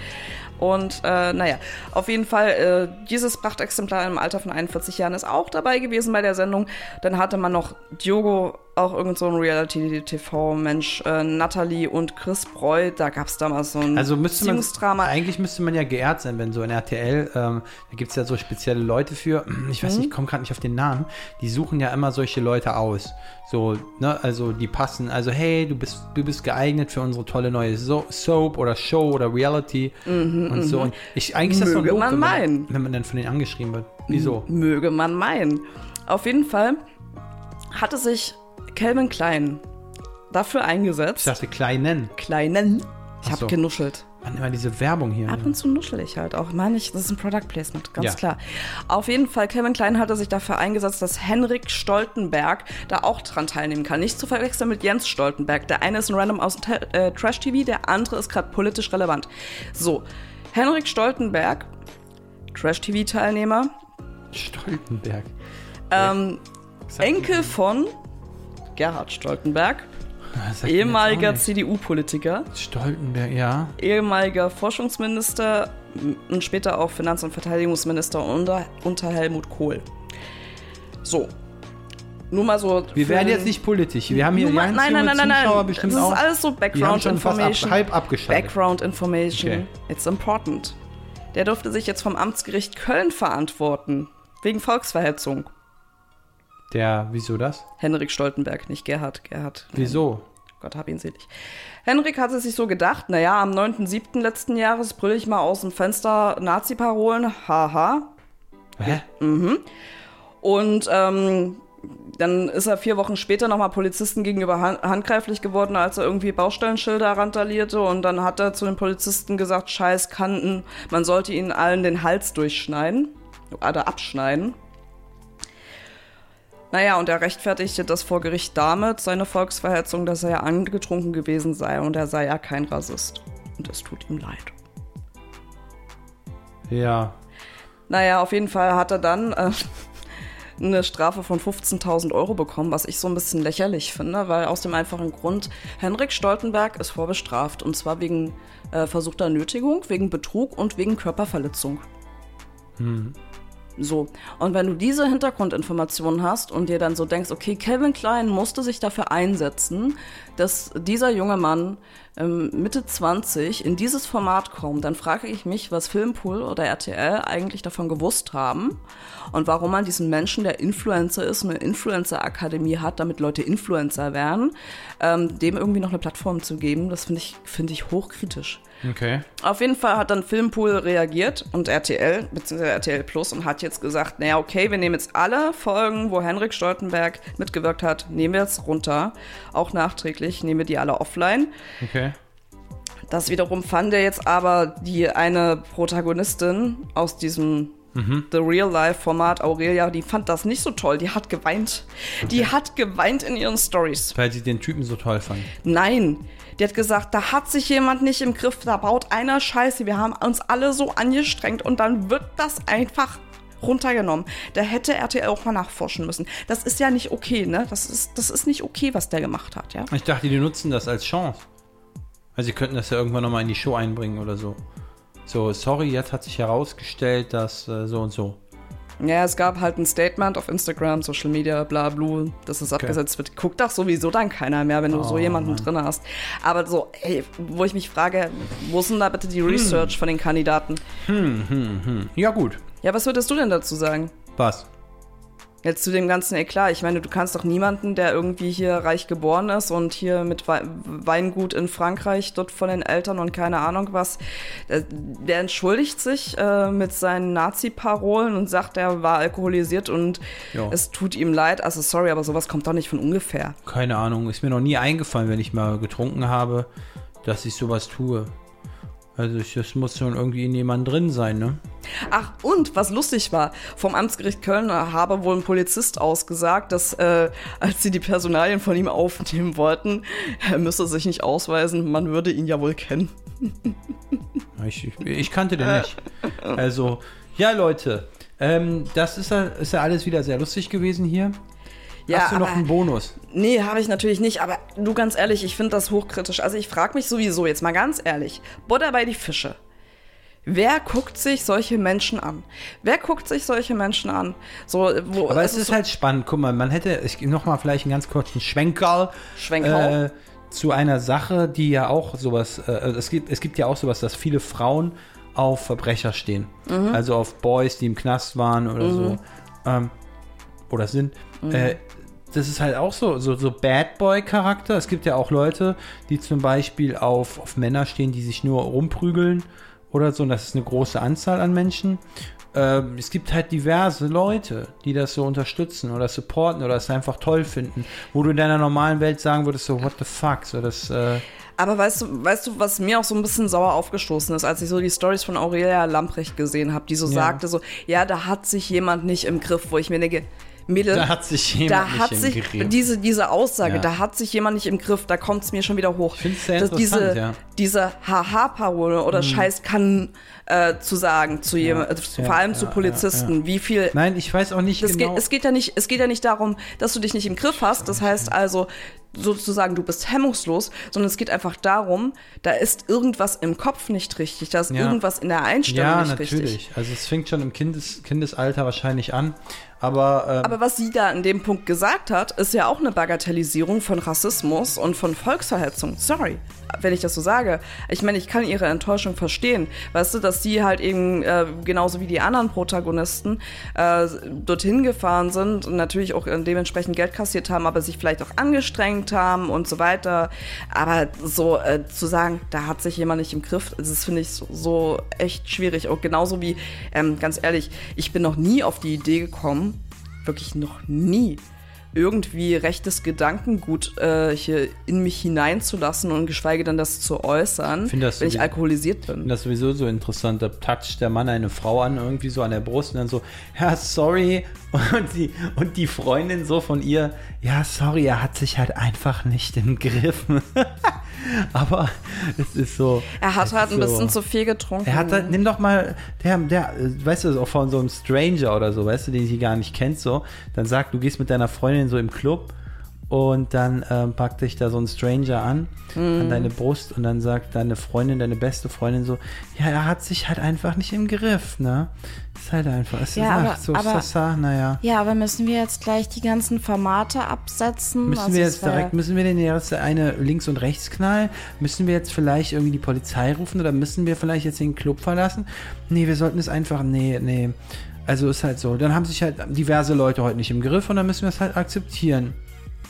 Und äh, naja, auf jeden Fall, äh, dieses Prachtexemplar im Alter von 41 Jahren ist auch dabei gewesen bei der Sendung. Dann hatte man noch Diogo, auch irgend so ein Reality-TV-Mensch, äh, Natalie und Chris Breu. Da gab es damals so ein Also müsste man, Beziehungsdrama. eigentlich müsste man ja geehrt sein, wenn so in RTL, ähm, da gibt es ja so spezielle Leute für, ich weiß nicht, ich komme gerade nicht auf den Namen, die suchen ja immer solche Leute aus. So, ne, also die passen, also hey, du bist, du bist geeignet für unsere tolle neue so Soap oder Show oder Reality und so. Und ich, eigentlich ist das Mhm, Möge doof, man wenn man, meinen. wenn man dann von denen angeschrieben wird. Wieso? Möge man meinen. Auf jeden Fall hatte sich Calvin Klein dafür Ich eingesetzt. dachte kleinen. Kleinen. Ich habe so. genuschelt. Mann, immer diese Werbung hier. Ab und zu nuschel ich halt auch. Meine ich, das ist ein Product Placement, ganz Ja. klar. Auf jeden Fall, Kevin Klein hatte sich dafür eingesetzt, dass Henrik Stoltenberg da auch dran teilnehmen kann. Nicht zu verwechseln mit Jens Stoltenberg. Der eine ist ein Random aus äh, Trash-TV, der andere ist gerade politisch relevant. So, Henrik Stoltenberg, Trash-TV-Teilnehmer, Stoltenberg. ähm, Enkel von Gerhard Stoltenberg, Das ehemaliger CDU-Politiker. Stoltenberg, ja. ehemaliger Forschungsminister und später auch Finanz- und Verteidigungsminister unter, unter Helmut Kohl. So. Nur mal so. Wir werden den- jetzt nicht politisch. Wir haben hier mal, ganz nein, nein, nein, nein, Zuschauer nein. bestimmt das ist auch. alles so Die haben Background ab, Information. halb abgeschaltet. Background Information. Okay. It's important. Der durfte sich jetzt vom Amtsgericht Köln verantworten. Wegen Volksverhetzung. Der, wieso das? Henrik Stoltenberg, nicht Gerhard. Gerhard. Wieso? Gott hab ihn selig. Henrik hatte sich so gedacht, naja, am 9.7. letzten Jahres brülle ich mal aus dem Fenster Nazi-Parolen, haha. Hä? Und ähm, dann ist er vier Wochen später nochmal Polizisten gegenüber han handgreiflich geworden, als er irgendwie Baustellenschilder randalierte. Und dann hat er zu den Polizisten gesagt, scheiß Kanten, man sollte ihnen allen den Hals durchschneiden oder abschneiden. Naja, und er rechtfertigte das vor Gericht damit, seine Volksverhetzung, dass er ja angetrunken gewesen sei und er sei ja kein Rassist. Und es tut ihm leid. Ja. Naja, auf jeden Fall hat er dann äh, eine Strafe von 15.000 Euro bekommen, was ich so ein bisschen lächerlich finde, weil aus dem einfachen Grund, Henrik Stoltenberg ist vorbestraft und zwar wegen äh, versuchter Nötigung, wegen Betrug und wegen Körperverletzung. So, und wenn du diese Hintergrundinformationen hast und dir dann so denkst, okay, Kevin Klein musste sich dafür einsetzen, dass dieser junge Mann ähm, Mitte 20 in dieses Format kommt, dann frage ich mich, was Filmpool oder RTL eigentlich davon gewusst haben und warum man diesen Menschen, der Influencer ist, eine Influencer-Akademie hat, damit Leute Influencer werden, ähm, dem irgendwie noch eine Plattform zu geben, das finde ich, finde ich hochkritisch. Okay. Auf jeden Fall hat dann Filmpool reagiert und RTL, beziehungsweise RTL Plus und hat jetzt gesagt, naja, okay, wir nehmen jetzt alle Folgen, wo Henrik Stoltenberg mitgewirkt hat, nehmen wir jetzt runter. Auch nachträglich nehmen wir die alle offline. Okay. Das wiederum fand er jetzt aber die eine Protagonistin aus diesem The Real Life Format Aurelia, die fand das nicht so toll. Die hat geweint. Die hat geweint in ihren Stories. Weil sie den Typen so toll fand. Nein. Die hat gesagt, da hat sich jemand nicht im Griff, da baut einer Scheiße. Wir haben uns alle so angestrengt und dann wird das einfach runtergenommen. Da hätte RTL auch mal nachforschen müssen. Das ist ja nicht okay, ne? Das ist, das ist nicht okay, was der gemacht hat, ja? Ich dachte, die nutzen das als Chance. Also sie könnten das ja irgendwann nochmal in die Show einbringen oder so. So, sorry, jetzt hat sich herausgestellt, dass äh, so und so. Ja, es gab halt ein Statement auf Instagram, Social Media, bla bla, dass es abgesetzt wird. Guckt doch sowieso dann keiner mehr, wenn du so Oh, jemanden drin hast. Aber so, ey, wo ich mich frage, wo ist denn da bitte die Research von den Kandidaten? Ja, gut. Ja, was würdest du denn dazu sagen? Was? Jetzt zu dem ganzen Eklat. Ich meine, du kannst doch niemanden, der irgendwie hier reich geboren ist und hier mit Wei- Weingut in Frankreich, dort von den Eltern und keine Ahnung was, der, der entschuldigt sich äh, mit seinen Nazi-Parolen und sagt, er war alkoholisiert und Ja. es tut ihm leid. Also sorry, aber sowas kommt doch nicht von ungefähr. Keine Ahnung. Ist mir noch nie eingefallen, wenn ich mal getrunken habe, dass ich sowas tue. Also ich, das muss schon irgendwie in jemandem drin sein, ne? Ach, und was lustig war, vom Amtsgericht Köln habe wohl ein Polizist ausgesagt, dass äh, als sie die Personalien von ihm aufnehmen wollten, er müsse sich nicht ausweisen, man würde ihn ja wohl kennen. Ich, ich, ich kannte den nicht. Also, ja, Leute. Ähm, das ist ja, ist ja alles wieder sehr lustig gewesen hier. Ja, Hast du noch einen Bonus? Nee, habe ich natürlich nicht, aber du ganz ehrlich, ich finde das hochkritisch. Also ich frage mich sowieso jetzt mal ganz ehrlich, Butter bei die Fische. Wer guckt sich solche Menschen an? Wer guckt sich solche Menschen an? So, wo, Aber es ist so, halt spannend. Guck mal, man hätte, ich noch mal vielleicht einen ganz kurzen Schwenkerl Schwenkerl. äh, zu einer Sache, die ja auch sowas, äh, es gibt, es gibt ja auch sowas, dass viele Frauen auf Verbrecher stehen. Mhm. Also auf Boys, die im Knast waren oder so. Ähm, oder sind. Mhm. Äh, das ist halt auch so, so, so Bad Boy-Charakter. Es gibt ja auch Leute, die zum Beispiel auf, auf Männer stehen, die sich nur rumprügeln oder so. Und das ist eine große Anzahl an Menschen. Ähm, es gibt halt diverse Leute, die das so unterstützen oder supporten oder es einfach toll finden, wo du in deiner normalen Welt sagen würdest, so, what the fuck, so das, äh, Aber weißt du, weißt du, was mir auch so ein bisschen sauer aufgestoßen ist, als ich so die Stories von Aurelia Lamprecht gesehen habe, die so Ja. sagte so, ja, da hat sich jemand nicht im Griff, wo ich mir denke, Mädel, da hat sich jemand da nicht hat im sich Griff. diese diese Aussage, Ja. da hat sich jemand nicht im Griff, da kommt es mir schon wieder hoch. Ich find's sehr interessant, ja. Mhm. Diese Haha-Parole oder Scheiß kann äh, zu sagen zu jemand, äh, Ja, vor allem ja, zu ja, Polizisten, wie viel Nein, ich weiß auch nicht genau. geht, es, geht ja nicht, es geht ja nicht darum, dass du dich nicht im Griff hast. Das heißt also sozusagen, du bist hemmungslos, sondern es geht einfach darum, da ist irgendwas im Kopf nicht richtig, da ist Ja. irgendwas in der Einstellung ja, nicht natürlich. richtig. Also es fängt schon im Kindes Kindesalter wahrscheinlich an. Aber, ähm, Aber was sie da in dem Punkt gesagt hat, ist ja auch eine Bagatellisierung von Rassismus und von Volksverhetzung. Sorry, wenn ich das so sage. Ich meine, ich kann ihre Enttäuschung verstehen. Weißt du, dass sie halt eben äh, genauso wie die anderen Protagonisten äh, dorthin gefahren sind und natürlich auch äh, dementsprechend Geld kassiert haben, aber sich vielleicht auch angestrengt haben und so weiter. Aber so äh, zu sagen, da hat sich jemand nicht im Griff, das finde ich so, so echt schwierig. Und genauso wie, ähm, ganz ehrlich, ich bin noch nie auf die Idee gekommen, wirklich noch nie irgendwie rechtes Gedankengut äh, hier in mich hineinzulassen und geschweige denn das zu äußern, Find das wenn ich alkoholisiert bin. das ist sowieso so interessant. Da toucht der Mann eine Frau an, irgendwie so an der Brust und dann so, ja, sorry. Und die, und die Freundin so von ihr, ja, sorry, er hat sich halt einfach nicht im Griff. Aber es ist so. Er hat halt ein so, bisschen zu viel getrunken. Er hat halt, nimm doch mal, der, der, weißt du, auch von so einem Stranger oder so, weißt du, den sie gar nicht kennt, so, dann sagt, du gehst mit deiner Freundin so im Club und dann ähm, packt dich da so ein Stranger an, Mhm. an deine Brust und dann sagt deine Freundin, deine beste Freundin so, ja, er hat sich halt einfach nicht im Griff, ne? Ist halt einfach, es Ja, ist aber- so, aber- Sasa, naja. Ja, aber müssen wir jetzt gleich die ganzen Formate absetzen? Müssen Also wir jetzt direkt, müssen wir denn jetzt eine links und rechts knallen? Müssen wir jetzt vielleicht irgendwie die Polizei rufen oder müssen wir vielleicht jetzt den Club verlassen? Nee, wir sollten es einfach, nee, nee. Also ist halt so. Dann haben sich halt diverse Leute heute nicht im Griff und dann müssen wir es halt akzeptieren.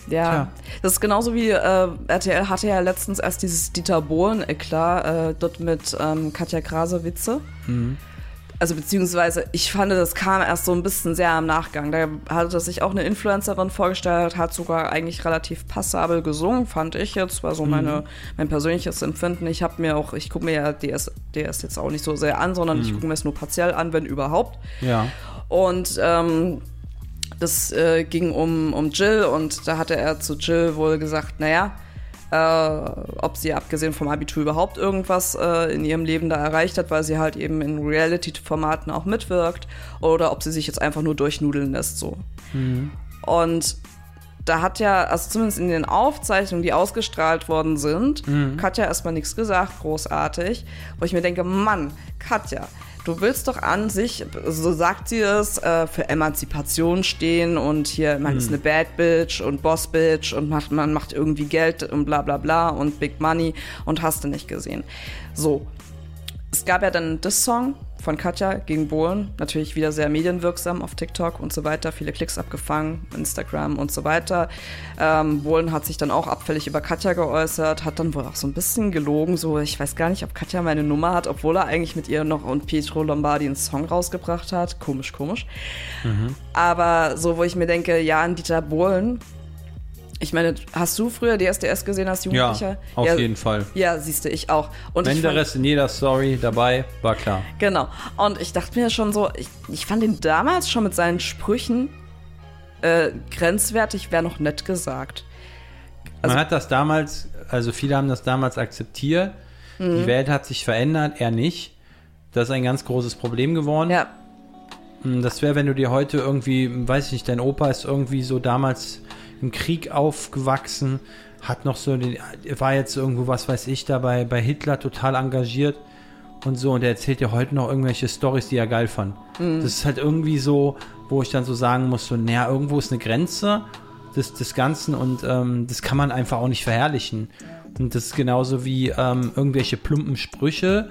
Ja, Tja. das ist genauso wie äh, RTL hatte ja letztens erst dieses Dieter Bohlen-Eklat äh, dort mit ähm, Katja Krasowitze. Mhm. also beziehungsweise ich fand, das kam erst so ein bisschen sehr am Nachgang. Da hatte sich auch eine Influencerin vorgestellt, hat sogar eigentlich relativ passabel gesungen, fand ich jetzt, war so meine, mein persönliches Empfinden. Ich habe mir auch, ich gucke mir ja DS, DS jetzt auch nicht so sehr an, sondern ich gucke mir es nur partiell an, wenn überhaupt. Ja. Und ähm, das äh, ging um, um Jill und da hatte er zu Jill wohl gesagt, naja, äh, ob sie abgesehen vom Abitur überhaupt irgendwas äh, in ihrem Leben da erreicht hat, weil sie halt eben in Reality-Formaten auch mitwirkt oder ob sie sich jetzt einfach nur durchnudeln lässt so. Und da hat ja, also zumindest in den Aufzeichnungen, die ausgestrahlt worden sind, Katja erstmal nichts gesagt, großartig. Wo ich mir denke, Mann, Katja, du willst doch an sich, so sagt sie es, äh, für Emanzipation stehen und hier, man ist eine Bad Bitch und Boss Bitch und macht, man macht irgendwie Geld und bla bla bla und Big Money und hast du nicht gesehen. So. Es gab ja dann einen Diss-Song von Katja gegen Bohlen, natürlich wieder sehr medienwirksam auf TikTok und so weiter, viele Klicks abgefangen, Instagram und so weiter. Ähm, Bohlen hat sich dann auch abfällig über Katja geäußert, hat dann wohl auch so ein bisschen gelogen, so ich weiß gar nicht, ob Katja meine Nummer hat, obwohl er eigentlich mit ihr noch und Pietro Lombardi einen Song rausgebracht hat. Komisch, komisch. Aber so, wo ich mir denke, ja, an Dieter Bohlen, ich meine, hast du früher DSDS gesehen als Ja, Jugendlicher? auf ja, jeden Fall. Ja, siehst du, ich auch. Und fand- Menderes in jeder Story dabei, war klar. Genau. Und ich dachte mir schon so, ich, ich fand ihn damals schon mit seinen Sprüchen äh, grenzwertig, wäre noch nett gesagt. Also- Man hat das damals, also viele haben das damals akzeptiert. Mhm. Die Welt hat sich verändert, er nicht. Das ist ein ganz großes Problem geworden. Ja, Das wäre, wenn du dir heute irgendwie, weiß ich nicht, dein Opa ist irgendwie so damals im Krieg aufgewachsen, hat noch so den, war jetzt irgendwo, was weiß ich, dabei bei Hitler total engagiert und so und er erzählt dir heute noch irgendwelche Stories, die er geil fand. Das ist halt irgendwie so, wo ich dann so sagen muss, so, naja, irgendwo ist eine Grenze des, des Ganzen und ähm, das kann man einfach auch nicht verherrlichen. Und das ist genauso wie ähm, irgendwelche plumpen Sprüche,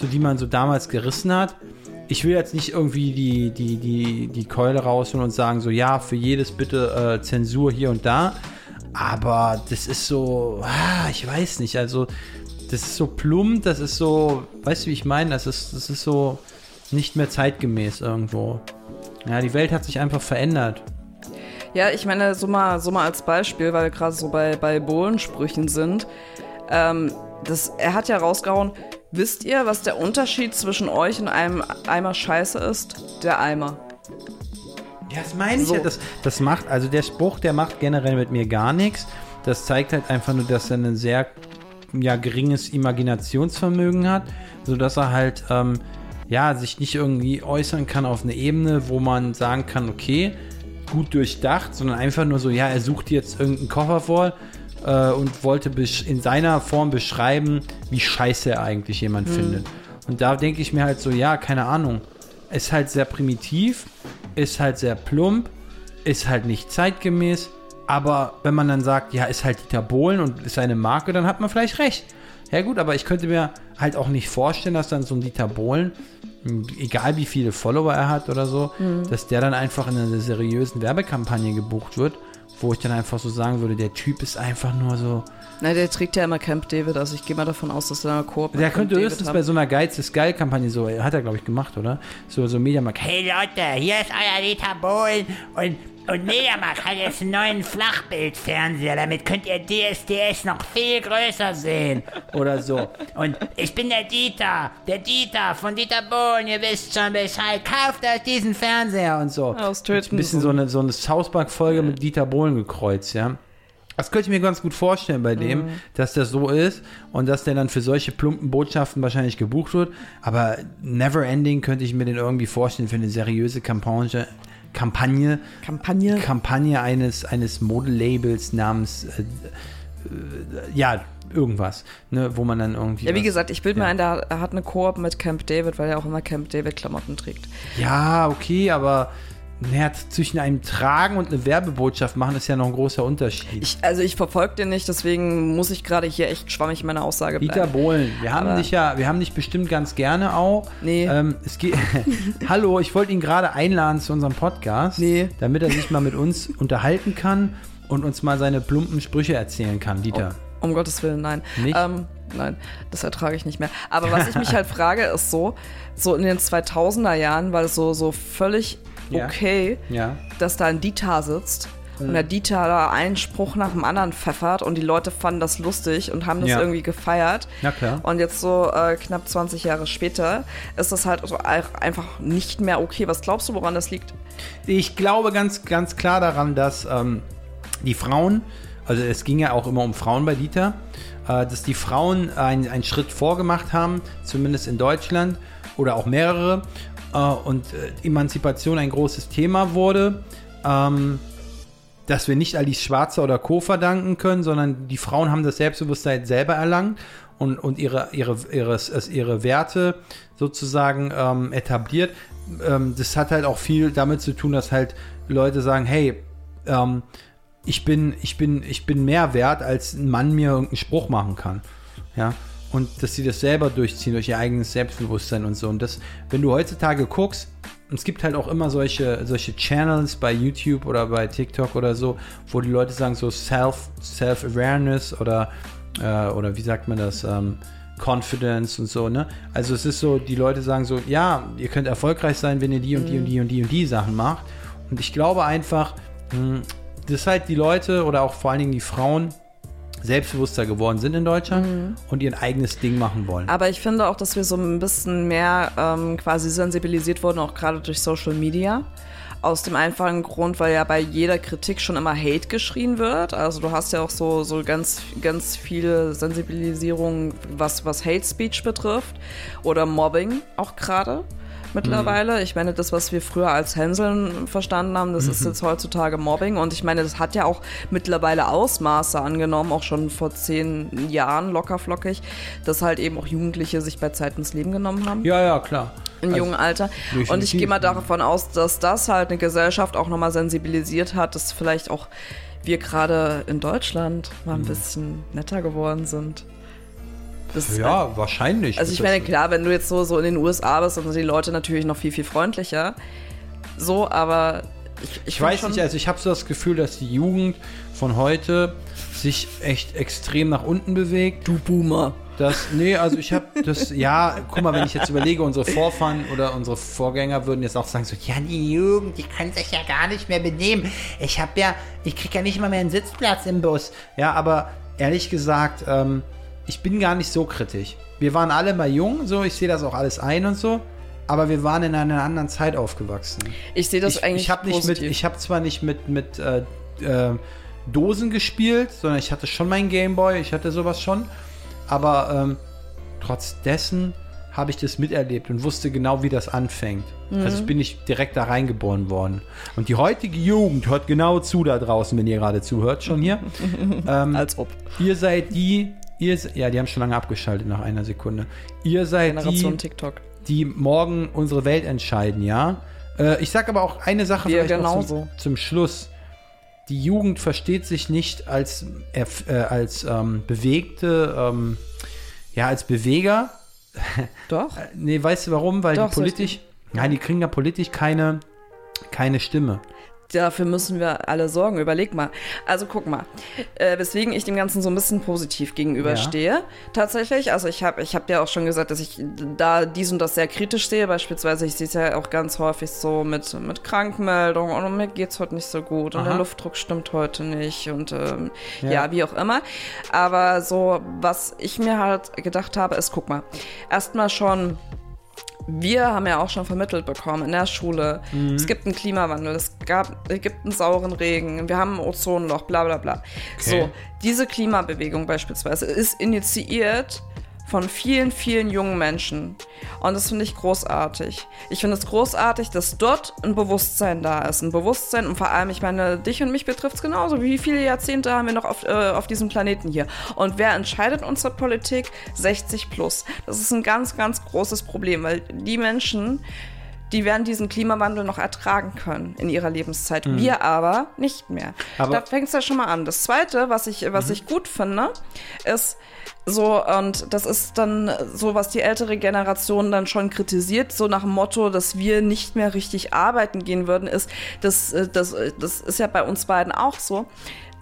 so die man so damals gerissen hat. Ich will jetzt nicht irgendwie die, die, die, die Keule rausholen und sagen, so ja, für jedes bitte äh, Zensur hier und da. Aber das ist so, ah, ich weiß nicht, also das ist so plump, das ist so, weißt du, wie ich meine? Das ist, das ist so nicht mehr zeitgemäß irgendwo. Ja, die Welt hat sich einfach verändert. ja, ich meine, so mal, so mal als Beispiel, weil wir gerade so bei, bei Bohlensprüchen sind. Ähm, das, er hat ja rausgehauen, wisst ihr, was der Unterschied zwischen euch und einem Eimer Scheiße ist? Der Eimer. Ja, das meine ich So. ja. Das, das macht, also der Spruch, der macht generell mit mir gar nichts. Das zeigt halt einfach nur, dass er ein sehr ja, geringes Imaginationsvermögen hat, sodass er halt ähm, ja, sich nicht irgendwie äußern kann auf eine Ebene, wo man sagen kann, okay, gut durchdacht, sondern einfach nur so, ja, er sucht jetzt irgendeinen Koffer vor äh, und wollte in seiner Form beschreiben, wie scheiße er eigentlich jemand findet. Und da denke ich mir halt so, ja, keine Ahnung, ist halt sehr primitiv, ist halt sehr plump, ist halt nicht zeitgemäß, aber wenn man dann sagt, ja, ist halt Dieter Bohlen und ist eine Marke, dann hat man vielleicht recht. Ja gut, aber ich könnte mir halt auch nicht vorstellen, dass dann so ein Dieter Bohlen, egal wie viele Follower er hat oder so, dass der dann einfach in einer seriösen Werbekampagne gebucht wird, wo ich dann einfach so sagen würde, der Typ ist einfach nur so, Na, der trägt ja immer Camp David, also ich gehe mal davon aus, dass er eine Koop Der Camp könnte David höchstens bei so einer Geiz ist geil Kampagne so, hat er glaube ich gemacht, oder? So so Mediamarkt. Hey, Hey Leute, hier ist euer Dieter Bohlen und, und Mediamarkt hat jetzt einen neuen Flachbildfernseher. Damit könnt ihr DSDS noch viel größer sehen. oder so. Und ich bin der Dieter, der Dieter von Dieter Bohlen. Ihr wisst schon Bescheid. Kauft euch diesen Fernseher. und so. Aus Töten. Ein bisschen so eine, so eine South Park-Folge mit Dieter Bohlen gekreuzt, ja. Das könnte ich mir ganz gut vorstellen bei dem, dass das so ist und dass der dann für solche plumpen Botschaften wahrscheinlich gebucht wird. Aber Never Ending könnte ich mir den irgendwie vorstellen für eine seriöse Kampagne. Kampagne, Kampagne. Kampagne eines, eines Modelabels namens, äh, äh, ja, irgendwas, ne, wo man dann irgendwie. Ja, wie was- gesagt, ich bilde ja. mir ein, der er hat eine Koop mit Camp David, weil er auch immer Camp David-Klamotten trägt. Ja, okay, aber naja, zwischen einem Tragen und eine Werbebotschaft machen ist ja noch ein großer Unterschied. Ich, also ich verfolge den nicht, deswegen muss ich gerade hier echt schwammig in meiner Aussage bleiben. Dieter Bohlen, wir haben Aber- dich ja, wir haben dich bestimmt ganz gerne auch. Nee. Ähm, es geht, Hallo, ich wollte ihn gerade einladen zu unserem Podcast, Nee. damit er sich mal mit uns unterhalten kann und uns mal seine plumpen Sprüche erzählen kann, Dieter. Um Gottes Willen, nein. Nicht? Ähm, nein, das ertrage ich nicht mehr. Aber was ich mich halt frage, ist so, so in den 2000er Jahren war es so, so völlig Ja. okay, Ja. dass da ein Dieter sitzt und der Dieter da einen Spruch nach dem anderen pfeffert und die Leute fanden das lustig und haben das Ja. irgendwie gefeiert. Na klar. Und jetzt so äh, knapp 20 Jahre später ist das halt so ein- einfach nicht mehr okay. Was glaubst du, woran das liegt? Ich glaube ganz, ganz klar daran, dass ähm, die Frauen, also es ging ja auch immer um Frauen bei Dieter, äh, dass die Frauen ein- einen Schritt vorgemacht haben, zumindest in Deutschland oder auch mehrere, und äh, Emanzipation ein großes Thema wurde. Ähm, dass wir nicht Alice Schwarzer oder Co. verdanken können, sondern die Frauen haben das Selbstbewusstsein selber erlangt und, und ihre, ihre, ihre, ihre Werte sozusagen ähm, etabliert. Ähm, das hat halt auch viel damit zu tun, dass halt Leute sagen, hey, ähm, ich bin, ich bin, ich bin mehr wert, als ein Mann mir irgendeinen Spruch machen kann. Ja. Und dass sie das selber durchziehen durch ihr eigenes Selbstbewusstsein und so. Und das, wenn du heutzutage guckst, es gibt halt auch immer solche, solche Channels bei YouTube oder bei TikTok oder so, wo die Leute sagen so Self, Self-Awareness oder, äh, oder wie sagt man das, ähm, Confidence und so, ne? Also es ist so, die Leute sagen so, ja, ihr könnt erfolgreich sein, wenn ihr die und die und die und die und die Sachen macht. Und ich glaube einfach, mh, dass halt die Leute oder auch vor allen Dingen die Frauen selbstbewusster geworden sind in Deutschland und ihr eigenes Ding machen wollen. Aber ich finde auch, dass wir so ein bisschen mehr ähm, quasi sensibilisiert wurden, auch gerade durch Social Media. Aus dem einfachen Grund, weil ja bei jeder Kritik schon immer Hate geschrien wird. Also du hast ja auch so, so ganz, ganz viele Sensibilisierung, was, was Hate Speech betrifft. Oder Mobbing auch gerade mittlerweile. Ich meine, das, was wir früher als Hänseln verstanden haben, das ist jetzt heutzutage Mobbing. Und ich meine, das hat ja auch mittlerweile Ausmaße angenommen, auch schon vor zehn Jahren lockerflockig, dass halt eben auch Jugendliche sich bei Zeit ins Leben genommen haben ja, ja, klar. im Also, jungen Alter. Und ich gehe mal davon aus, dass das halt eine Gesellschaft auch nochmal sensibilisiert hat, dass vielleicht auch wir gerade in Deutschland mal ein Mhm. bisschen netter geworden sind. Das, Ja, wahrscheinlich. Also ich meine, klar, wenn du jetzt so, so in den USA bist, dann sind die Leute natürlich noch viel, viel freundlicher. So, aber ich, Ich find weiß nicht, also ich habe so das Gefühl, dass die Jugend von heute sich echt extrem nach unten bewegt. Du Boomer. Das, nee, also ich habe das, ja, guck mal, wenn ich jetzt überlege, unsere Vorfahren oder unsere Vorgänger würden jetzt auch sagen so, ja, die Jugend, die kann sich ja gar nicht mehr benehmen. Ich hab ja, ich krieg ja nicht mal mehr einen Sitzplatz im Bus. ja, aber ehrlich gesagt, ähm, ich bin gar nicht so kritisch. Wir waren alle mal jung, so, ich sehe das auch alles ein und so, aber wir waren in einer anderen Zeit aufgewachsen. Ich sehe das ich, eigentlich ich habe nicht mit, positiv. ich habe zwar nicht mit mit äh, äh, Dosen gespielt, sondern ich hatte schon meinen Gameboy, ich hatte sowas schon, aber ähm, trotz dessen habe ich das miterlebt und wusste genau, wie das anfängt. Mhm. Also bin ich direkt da reingeboren worden. Und die heutige Jugend hört genau zu da draußen, wenn ihr gerade zuhört, schon hier. ähm, Als ob. ihr seid die, ihr, ja, die haben schon lange abgeschaltet nach einer Sekunde. Ihr seid Generation die, TikTok. die morgen unsere Welt entscheiden, ja. Äh, ich sag aber auch eine Sache Wir vielleicht noch zum, zum Schluss. Die Jugend versteht sich nicht als, äh, als ähm, bewegte, ähm, ja, als Beweger. Doch. Nee, weißt du warum? Weil Doch, die politisch, nein, die kriegen da politisch keine, keine Stimme. Dafür müssen wir alle sorgen. Überleg mal. Also guck mal, äh, weswegen ich dem Ganzen so ein bisschen positiv gegenüberstehe. Tatsächlich, also ich habe ich hab dir auch schon gesagt, dass ich da dies und das sehr kritisch sehe. Beispielsweise, ich sehe es ja auch ganz häufig so mit, mit Krankmeldungen und mir geht's heute nicht so gut und Aha. der Luftdruck stimmt heute nicht und ähm, Ja. ja. wie auch immer. Aber so, was ich mir halt gedacht habe, ist, guck mal, erstmal schon wir haben ja auch schon vermittelt bekommen in der Schule. Mhm. Es gibt einen Klimawandel, es, gab, es gibt einen sauren Regen, wir haben ein Ozonloch, bla bla bla. So, diese Klimabewegung beispielsweise ist initiiert von vielen, vielen jungen Menschen. Und das finde ich großartig. Ich finde es großartig, dass dort ein Bewusstsein da ist. Ein Bewusstsein und vor allem, ich meine, dich und mich betrifft es genauso. Wie viele Jahrzehnte haben wir noch auf, äh, auf diesem Planeten hier? Und wer entscheidet unsere Politik? 60 plus. Das ist ein ganz, ganz großes Problem, weil die Menschen, die werden diesen Klimawandel noch ertragen können in ihrer Lebenszeit. Wir aber nicht mehr. Aber- da fängt es ja schon mal an. Das Zweite, was ich, was ich gut finde, ist so, und das ist dann so, was die ältere Generation dann schon kritisiert, so nach dem Motto, dass wir nicht mehr richtig arbeiten gehen würden, ist, das, äh, das, äh, das ist ja bei uns beiden auch so,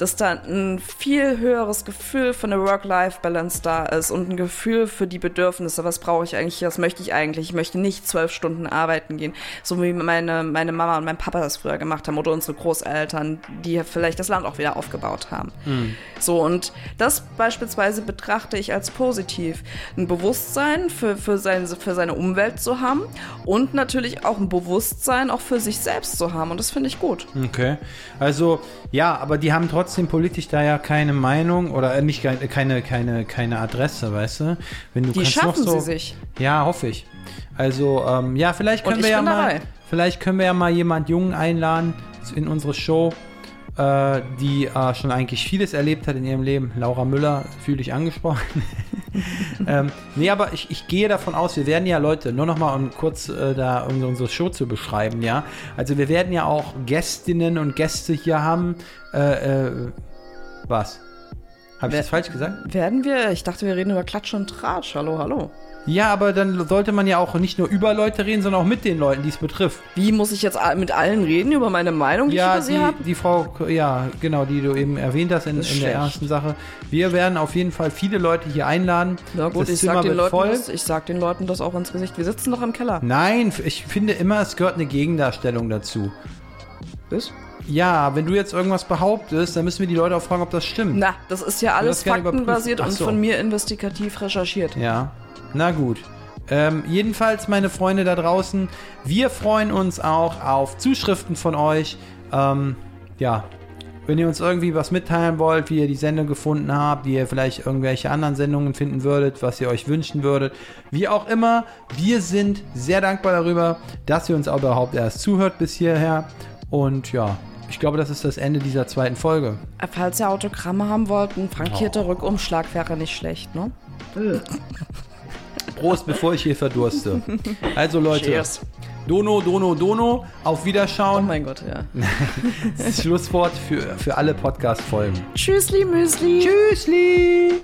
dass da ein viel höheres Gefühl für eine Work-Life-Balance da ist und ein Gefühl für die Bedürfnisse. Was brauche ich eigentlich? Was möchte ich eigentlich? Ich möchte nicht zwölf Stunden arbeiten gehen, so wie meine, meine Mama und mein Papa das früher gemacht haben oder unsere Großeltern, die vielleicht das Land auch wieder aufgebaut haben. So, und das beispielsweise betrachte ich als positiv. Ein Bewusstsein für, für, sein, für seine Umwelt zu haben und natürlich auch ein Bewusstsein auch für sich selbst zu haben. Und das finde ich gut. Okay. Also, ja, aber die haben trotzdem politisch da ja keine Meinung oder äh, nicht keine, keine, keine, Adresse, weißt du? Wenn du Die kannst schaffen noch so, sie sich. Ja, hoffe ich. Also, ähm, ja, vielleicht können wir ja mal, dabei. vielleicht können wir ja mal jemand Jungen einladen in unsere Show, äh, die äh, schon eigentlich vieles erlebt hat in ihrem Leben. Laura Müller, fühle ich angesprochen. ähm, nee, aber ich, ich gehe davon aus, wir werden ja Leute, nur noch mal um kurz äh, da um unsere Show zu beschreiben, ja. Also wir werden ja auch Gästinnen und Gäste hier haben. Äh, äh, was? Habe ich das falsch gesagt? Werden wir? Ich dachte, wir reden über Klatsch und Tratsch. Hallo, hallo. Ja, aber dann sollte man ja auch nicht nur über Leute reden, sondern auch mit den Leuten, die es betrifft. Wie muss ich jetzt mit allen reden über meine Meinung, die ich Ja, über sie die, habe? die Frau, ja, genau, die du eben erwähnt hast in, in der ersten Sache. Wir werden auf jeden Fall viele Leute hier einladen. Na gut, das ich Zimmer sag, den Leuten voll. das, ich sag den Leuten das auch ins Gesicht. Wir sitzen doch im Keller. Nein, ich finde immer, es gehört eine Gegendarstellung dazu. Ist? Ja, wenn du jetzt irgendwas behauptest, dann müssen wir die Leute auch fragen, ob das stimmt. Na, das ist ja alles faktenbasiert und so. von mir investigativ recherchiert. Ja, na gut. Ähm, jedenfalls, meine Freunde da draußen, wir freuen uns auch auf Zuschriften von euch. Ähm, ja, wenn ihr uns irgendwie was mitteilen wollt, wie ihr die Sendung gefunden habt, wie ihr vielleicht irgendwelche anderen Sendungen finden würdet, was ihr euch wünschen würdet, wie auch immer, wir sind sehr dankbar darüber, dass ihr uns auch überhaupt erst zuhört bis hierher. Und ja, ich glaube, das ist das Ende dieser zweiten Folge. Falls ihr Autogramme haben wollt, ein frankierter Rückumschlag wäre nicht schlecht, ne? Prost, bevor ich hier verdurste. Also Leute, Cheers. Dono, Dono, Dono, auf Oh Wiederschauen. mein Gott, ja. Schlusswort für, für alle Podcast-Folgen. Tschüssli, Müsli. Tschüssli!